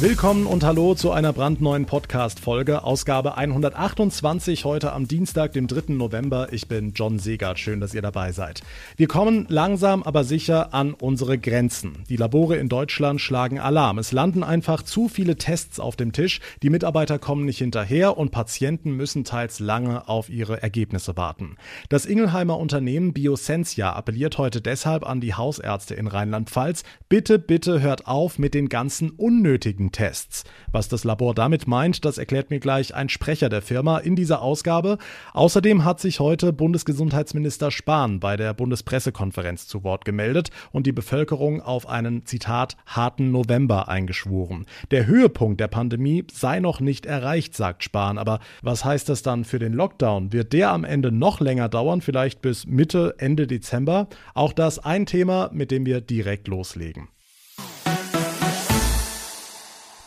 Willkommen und hallo zu einer brandneuen Podcast-Folge, Ausgabe 128, heute am Dienstag, dem 3. November. Ich bin John Segert, schön, dass ihr dabei seid. Wir kommen langsam, aber sicher an unsere Grenzen. Die Labore in Deutschland schlagen Alarm. Es landen einfach zu viele Tests auf dem Tisch, die Mitarbeiter kommen nicht hinterher und Patienten müssen teils lange auf ihre Ergebnisse warten. Das Ingelheimer Unternehmen Biosensia appelliert heute deshalb an die Hausärzte in Rheinland-Pfalz, bitte, bitte hört auf mit den ganzen unnötigen Tests. Was das Labor damit meint, das erklärt mir gleich ein Sprecher der Firma in dieser Ausgabe. Außerdem hat sich heute Bundesgesundheitsminister Spahn bei der Bundespressekonferenz zu Wort gemeldet und die Bevölkerung auf einen Zitat harten November eingeschworen. Der Höhepunkt der Pandemie sei noch nicht erreicht, sagt Spahn. Aber was heißt das dann für den Lockdown? Wird der am Ende noch länger dauern, vielleicht bis Mitte, Ende Dezember? Auch das ein Thema, mit dem wir direkt loslegen.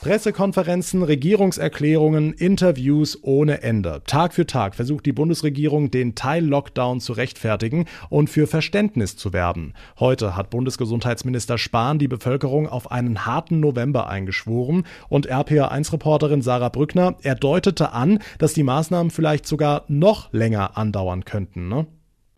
Pressekonferenzen, Regierungserklärungen, Interviews ohne Ende. Tag für Tag versucht die Bundesregierung, den Teil-Lockdown zu rechtfertigen und für Verständnis zu werben. Heute hat Bundesgesundheitsminister Spahn die Bevölkerung auf einen harten November eingeschworen und RPA1-Reporterin Sarah Brückner, er deutete an, dass die Maßnahmen vielleicht sogar noch länger andauern könnten. Ne?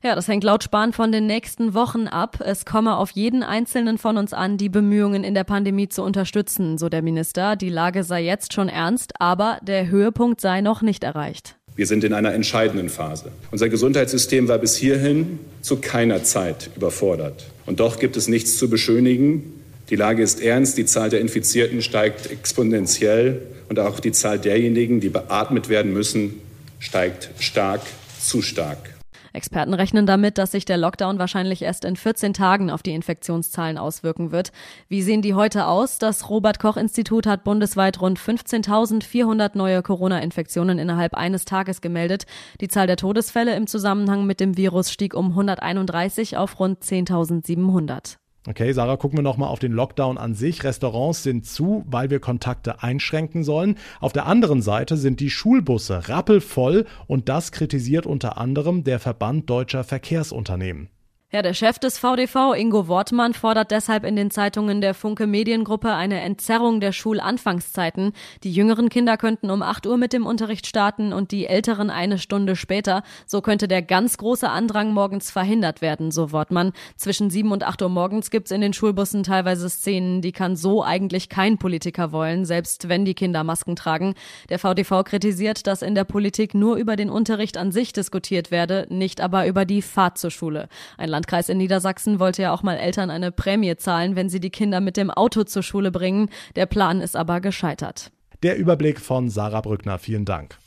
Ja, das hängt laut Spahn von den nächsten Wochen ab. Es komme auf jeden Einzelnen von uns an, die Bemühungen in der Pandemie zu unterstützen, so der Minister. Die Lage sei jetzt schon ernst, aber der Höhepunkt sei noch nicht erreicht. Wir sind in einer entscheidenden Phase. Unser Gesundheitssystem war bis hierhin zu keiner Zeit überfordert. Und doch gibt es nichts zu beschönigen. Die Lage ist ernst, die Zahl der Infizierten steigt exponentiell und auch die Zahl derjenigen, die beatmet werden müssen, steigt stark, zu stark. Experten rechnen damit, dass sich der Lockdown wahrscheinlich erst in 14 Tagen auf die Infektionszahlen auswirken wird. Wie sehen die heute aus? Das Robert Koch Institut hat bundesweit rund 15.400 neue Corona-Infektionen innerhalb eines Tages gemeldet. Die Zahl der Todesfälle im Zusammenhang mit dem Virus stieg um 131 auf rund 10.700. Okay, Sarah, gucken wir nochmal auf den Lockdown an sich. Restaurants sind zu, weil wir Kontakte einschränken sollen. Auf der anderen Seite sind die Schulbusse rappelvoll und das kritisiert unter anderem der Verband deutscher Verkehrsunternehmen. Ja, der Chef des VDV, Ingo Wortmann, fordert deshalb in den Zeitungen der Funke Mediengruppe eine Entzerrung der Schulanfangszeiten. Die jüngeren Kinder könnten um 8 Uhr mit dem Unterricht starten und die älteren eine Stunde später. So könnte der ganz große Andrang morgens verhindert werden, so Wortmann. Zwischen 7 und 8 Uhr morgens gibt's in den Schulbussen teilweise Szenen, die kann so eigentlich kein Politiker wollen, selbst wenn die Kinder Masken tragen. Der VDV kritisiert, dass in der Politik nur über den Unterricht an sich diskutiert werde, nicht aber über die Fahrt zur Schule. Ein Landkreis in Niedersachsen wollte ja auch mal Eltern eine Prämie zahlen, wenn sie die Kinder mit dem Auto zur Schule bringen. Der Plan ist aber gescheitert. Der Überblick von Sarah Brückner. Vielen Dank.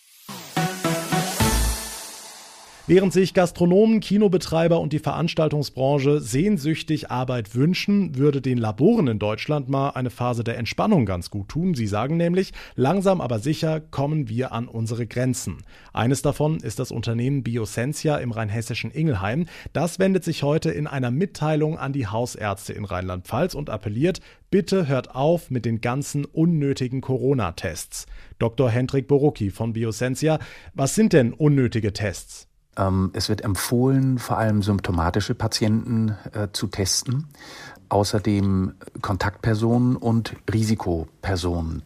Während sich Gastronomen, Kinobetreiber und die Veranstaltungsbranche sehnsüchtig Arbeit wünschen, würde den Laboren in Deutschland mal eine Phase der Entspannung ganz gut tun. Sie sagen nämlich, langsam aber sicher kommen wir an unsere Grenzen. Eines davon ist das Unternehmen Biosensia im rheinhessischen Ingelheim. Das wendet sich heute in einer Mitteilung an die Hausärzte in Rheinland-Pfalz und appelliert, bitte hört auf mit den ganzen unnötigen Corona-Tests. Dr. Hendrik Borucki von Biosensia, was sind denn unnötige Tests? Ähm, es wird empfohlen, vor allem symptomatische Patienten äh, zu testen, außerdem Kontaktpersonen und Risikopersonen.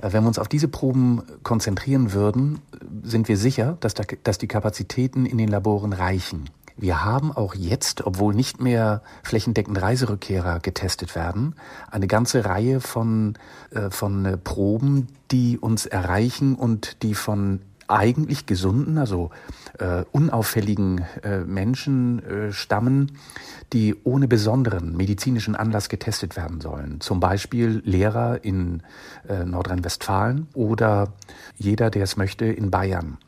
Äh, wenn wir uns auf diese Proben konzentrieren würden, sind wir sicher, dass, da, dass die Kapazitäten in den Laboren reichen. Wir haben auch jetzt, obwohl nicht mehr flächendeckend Reiserückkehrer getestet werden, eine ganze Reihe von, äh, von äh, Proben, die uns erreichen und die von eigentlich gesunden, also äh, unauffälligen äh, Menschen äh, stammen, die ohne besonderen medizinischen Anlass getestet werden sollen. Zum Beispiel Lehrer in äh, Nordrhein-Westfalen oder jeder, der es möchte, in Bayern.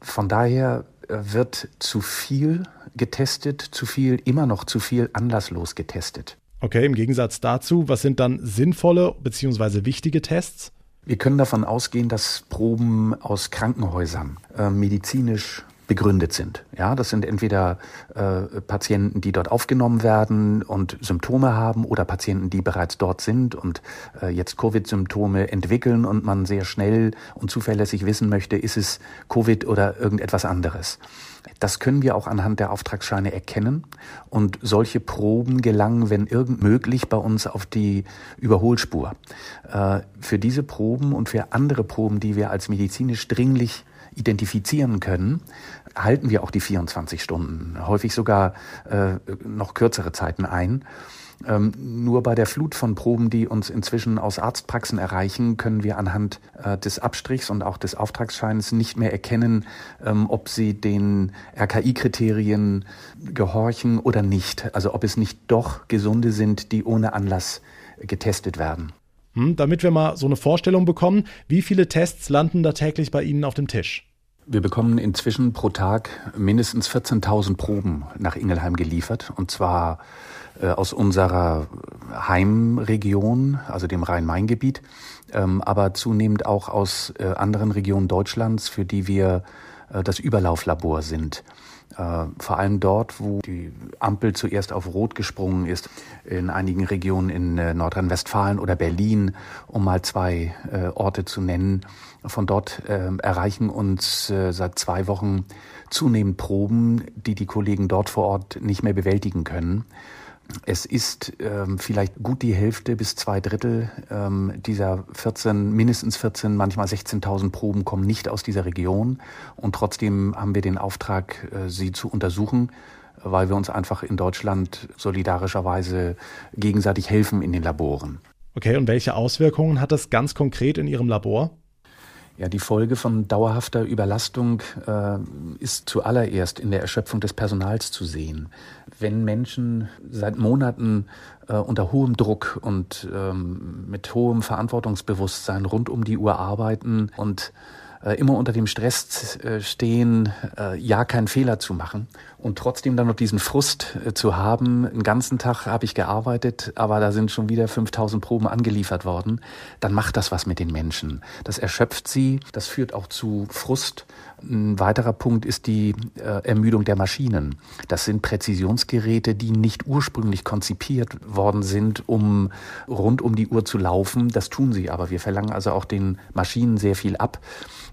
Von daher äh, wird zu viel getestet, zu viel, immer noch zu viel anlasslos getestet. Okay, im Gegensatz dazu, was sind dann sinnvolle bzw. wichtige Tests? Wir können davon ausgehen, dass Proben aus Krankenhäusern äh, medizinisch begründet sind. Ja, das sind entweder äh, Patienten, die dort aufgenommen werden und Symptome haben oder Patienten, die bereits dort sind und äh, jetzt Covid-Symptome entwickeln und man sehr schnell und zuverlässig wissen möchte, ist es Covid oder irgendetwas anderes. Das können wir auch anhand der Auftragsscheine erkennen und solche Proben gelangen, wenn irgend möglich, bei uns auf die Überholspur. Äh, für diese Proben und für andere Proben, die wir als medizinisch dringlich identifizieren können, halten wir auch die 24 Stunden, häufig sogar äh, noch kürzere Zeiten ein. Ähm, nur bei der Flut von Proben, die uns inzwischen aus Arztpraxen erreichen, können wir anhand äh, des Abstrichs und auch des Auftragsscheins nicht mehr erkennen, ähm, ob sie den RKI-Kriterien gehorchen oder nicht. Also ob es nicht doch Gesunde sind, die ohne Anlass getestet werden. Hm, damit wir mal so eine Vorstellung bekommen, wie viele Tests landen da täglich bei Ihnen auf dem Tisch? Wir bekommen inzwischen pro Tag mindestens 14.000 Proben nach Ingelheim geliefert und zwar äh, aus unserer Heimregion, also dem Rhein-Main-Gebiet, ähm, aber zunehmend auch aus äh, anderen Regionen Deutschlands, für die wir äh, das Überlauflabor sind. Äh, vor allem dort, wo die Ampel zuerst auf Rot gesprungen ist, in einigen Regionen in äh, Nordrhein-Westfalen oder Berlin, um mal zwei äh, Orte zu nennen. Von dort erreichen uns seit zwei Wochen zunehmend Proben, die die Kollegen dort vor Ort nicht mehr bewältigen können. Es ist ähm, vielleicht gut die Hälfte bis zwei Drittel ähm, dieser 14, mindestens 14, manchmal 16.000 Proben kommen nicht aus dieser Region. Und trotzdem haben wir den Auftrag, äh, sie zu untersuchen, weil wir uns einfach in Deutschland solidarischerweise gegenseitig helfen in den Laboren. Okay, und welche Auswirkungen hat das ganz konkret in Ihrem Labor? Ja, die Folge von dauerhafter Überlastung äh, ist zuallererst in der Erschöpfung des Personals zu sehen. Wenn Menschen seit Monaten äh, unter hohem Druck und ähm, mit hohem Verantwortungsbewusstsein rund um die Uhr arbeiten und äh, immer unter dem Stress äh, stehen, äh, ja keinen Fehler zu machen und trotzdem dann noch diesen Frust zu haben, einen ganzen Tag habe ich gearbeitet, aber da sind schon wieder 5000 Proben angeliefert worden, dann macht das was mit den Menschen. Das erschöpft sie, das führt auch zu Frust. Ein weiterer Punkt ist die äh, Ermüdung der Maschinen. Das sind Präzisionsgeräte, die nicht ursprünglich konzipiert worden sind, um rund um die Uhr zu laufen. Das tun sie aber. Wir verlangen also auch den Maschinen sehr viel ab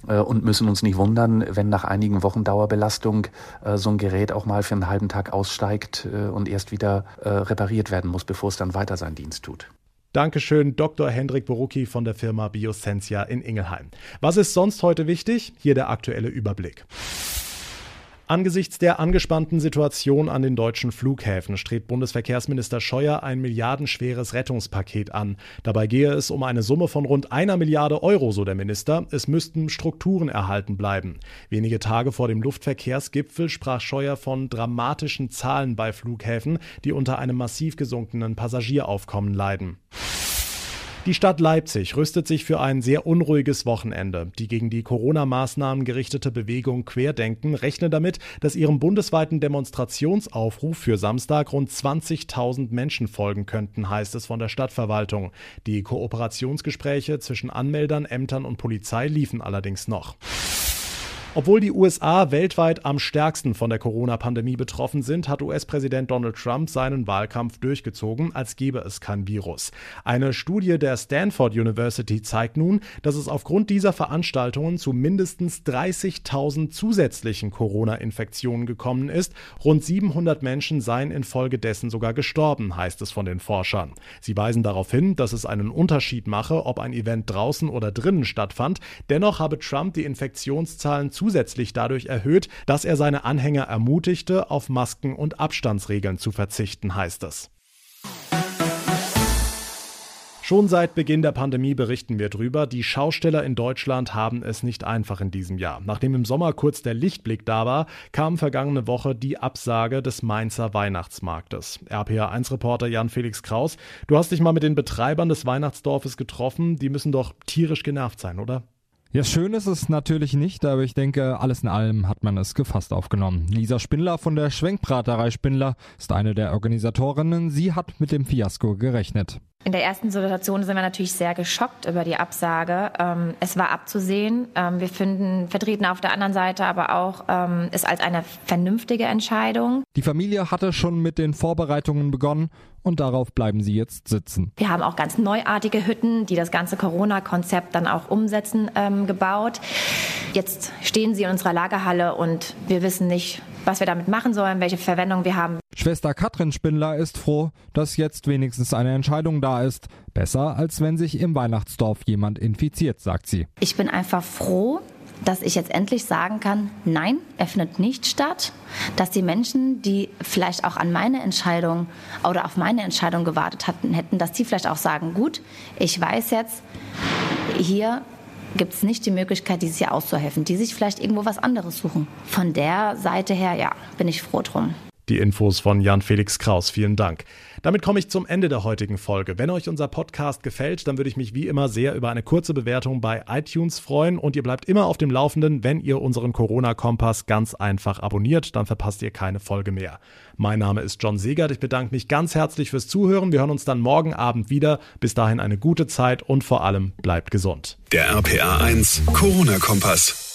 äh, und müssen uns nicht wundern, wenn nach einigen Wochen Dauerbelastung äh, so ein Gerät auch mal für einen halben Tag aussteigt äh, und erst wieder äh, repariert werden muss, bevor es dann weiter seinen Dienst tut. Dankeschön, Dr. Hendrik Borucki von der Firma Biosensia in Ingelheim. Was ist sonst heute wichtig? Hier der aktuelle Überblick. Angesichts der angespannten Situation an den deutschen Flughäfen strebt Bundesverkehrsminister Scheuer ein milliardenschweres Rettungspaket an. Dabei gehe es um eine Summe von rund einer Milliarde Euro, so der Minister. Es müssten Strukturen erhalten bleiben. Wenige Tage vor dem Luftverkehrsgipfel sprach Scheuer von dramatischen Zahlen bei Flughäfen, die unter einem massiv gesunkenen Passagieraufkommen leiden. Die Stadt Leipzig rüstet sich für ein sehr unruhiges Wochenende. Die gegen die Corona-Maßnahmen gerichtete Bewegung Querdenken rechnet damit, dass ihrem bundesweiten Demonstrationsaufruf für Samstag rund 20.000 Menschen folgen könnten, heißt es von der Stadtverwaltung. Die Kooperationsgespräche zwischen Anmeldern, Ämtern und Polizei liefen allerdings noch. Obwohl die USA weltweit am stärksten von der Corona-Pandemie betroffen sind, hat US-Präsident Donald Trump seinen Wahlkampf durchgezogen, als gäbe es kein Virus. Eine Studie der Stanford University zeigt nun, dass es aufgrund dieser Veranstaltungen zu mindestens 30.000 zusätzlichen Corona-Infektionen gekommen ist. Rund 700 Menschen seien infolgedessen sogar gestorben, heißt es von den Forschern. Sie weisen darauf hin, dass es einen Unterschied mache, ob ein Event draußen oder drinnen stattfand. Dennoch habe Trump die Infektionszahlen zusätzlich dadurch erhöht, dass er seine Anhänger ermutigte, auf Masken und Abstandsregeln zu verzichten, heißt es. Schon seit Beginn der Pandemie berichten wir drüber. Die Schausteller in Deutschland haben es nicht einfach in diesem Jahr. Nachdem im Sommer kurz der Lichtblick da war, kam vergangene Woche die Absage des Mainzer Weihnachtsmarktes. RPA1-Reporter Jan-Felix Kraus, du hast dich mal mit den Betreibern des Weihnachtsdorfes getroffen. Die müssen doch tierisch genervt sein, oder? Ja, schön ist es natürlich nicht, aber ich denke, alles in allem hat man es gefasst aufgenommen. Lisa Spindler von der Schwenkbraterei Spindler ist eine der Organisatorinnen. Sie hat mit dem Fiasko gerechnet. In der ersten Situation sind wir natürlich sehr geschockt über die Absage. Ähm, es war abzusehen. Ähm, wir finden, vertreten auf der anderen Seite aber auch ähm, es als eine vernünftige Entscheidung. Die Familie hatte schon mit den Vorbereitungen begonnen und darauf bleiben sie jetzt sitzen. Wir haben auch ganz neuartige Hütten, die das ganze Corona-Konzept dann auch umsetzen, ähm, gebaut. Jetzt stehen sie in unserer Lagerhalle und wir wissen nicht, was wir damit machen sollen, welche Verwendung wir haben. Schwester Katrin Spindler ist froh, dass jetzt wenigstens eine Entscheidung da ist. Besser, als wenn sich im Weihnachtsdorf jemand infiziert, sagt sie. Ich bin einfach froh, dass ich jetzt endlich sagen kann, nein, findet nicht statt, dass die Menschen, die vielleicht auch an meine Entscheidung oder auf meine Entscheidung gewartet hatten, hätten, dass die vielleicht auch sagen, gut, ich weiß jetzt, hier gibt es nicht die Möglichkeit, dieses Jahr auszuhelfen, die sich vielleicht irgendwo was anderes suchen. Von der Seite her, ja, bin ich froh drum. Die Infos von Jan Felix Kraus. Vielen Dank. Damit komme ich zum Ende der heutigen Folge. Wenn euch unser Podcast gefällt, dann würde ich mich wie immer sehr über eine kurze Bewertung bei iTunes freuen und ihr bleibt immer auf dem Laufenden, wenn ihr unseren Corona-Kompass ganz einfach abonniert, dann verpasst ihr keine Folge mehr. Mein Name ist John Segert. Ich bedanke mich ganz herzlich fürs Zuhören. Wir hören uns dann morgen Abend wieder. Bis dahin eine gute Zeit und vor allem bleibt gesund. Der RPA 1 Corona-Kompass.